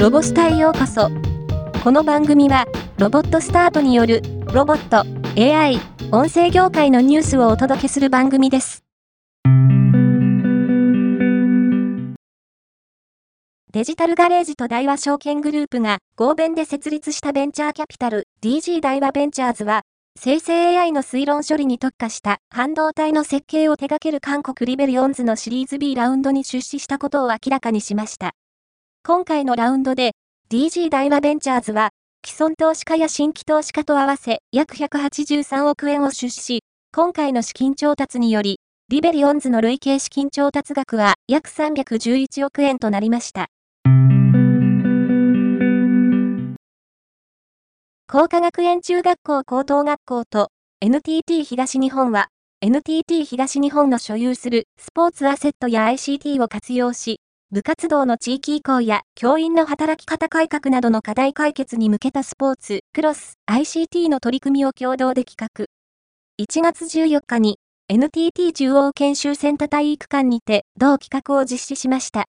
ロボスタへようこそ。この番組は、ロボットスタートによる、ロボット、AI、音声業界のニュースをお届けする番組です。デジタルガレージと大和証券グループが合弁で設立したベンチャーキャピタル DG 大和ベンチャーズは、生成 AI の推論処理に特化した半導体の設計を手掛ける韓国 Rebellions のシリーズ B ラウンドに出資したことを明らかにしました。今回のラウンドで DG 大和ベンチャーズは既存投資家や新規投資家と合わせ約183億円を出資し、今回の資金調達により、リベリオンズの累計資金調達額は約311億円となりました。工科学園中学校高等学校と NTT 東日本は NTT 東日本の所有するスポーツアセットや ICT を活用し、部活動の地域移行や教員の働き方改革などの課題解決に向けたスポーツ、クロス、ICT の取り組みを共同で企画。1月14日に NTT 中央研修センター体育館にて同企画を実施しました。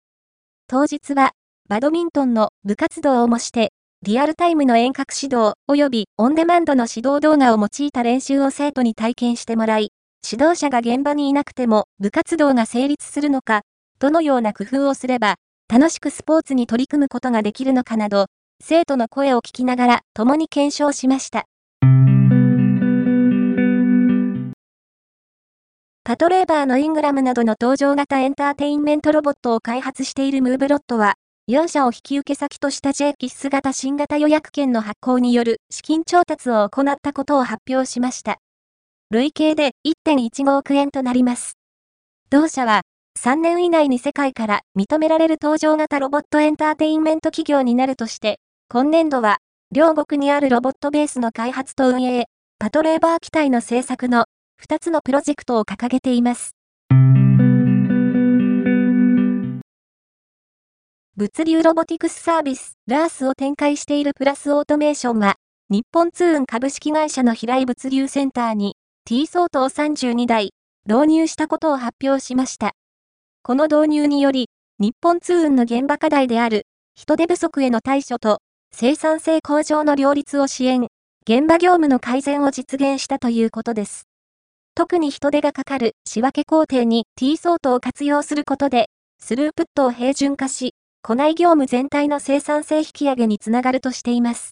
当日はバドミントンの部活動を模してリアルタイムの遠隔指導及びオンデマンドの指導動画を用いた練習を生徒に体験してもらい、指導者が現場にいなくても部活動が成立するのかどのような工夫をすれば、楽しくスポーツに取り組むことができるのかなど、生徒の声を聞きながら共に検証しました。パトレーバーのイングラムなどの登場型エンターテインメントロボットを開発しているムーブロットは、4社を引き受け先とした J キッス型新型予約券の発行による資金調達を行ったことを発表しました。累計で1.15億円となります。同社は、3年以内に世界から認められる登場型ロボットエンターテインメント企業になるとして、今年度は、両国にあるロボットベースの開発と運営、パトレーバー機体の製作の2つのプロジェクトを掲げています。物流ロボティクスサービス、ラースを展開しているプラスオートメーションは、日本通運株式会社の平井物流センターに T 相当32台導入したことを発表しました。この導入により、日本通運の現場課題である人手不足への対処と生産性向上の両立を支援、現場業務の改善を実現したということです。特に人手がかかる仕分け工程に T ソートを活用することで、スループットを平準化し、庫内業務全体の生産性引き上げにつながるとしています。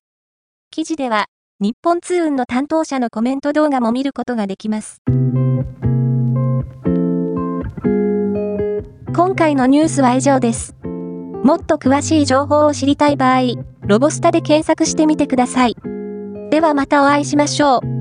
記事では、日本通運の担当者のコメント動画も見ることができます。今回のニュースは以上です。もっと詳しい情報を知りたい場合、ロボスタで検索してみてください。ではまたお会いしましょう。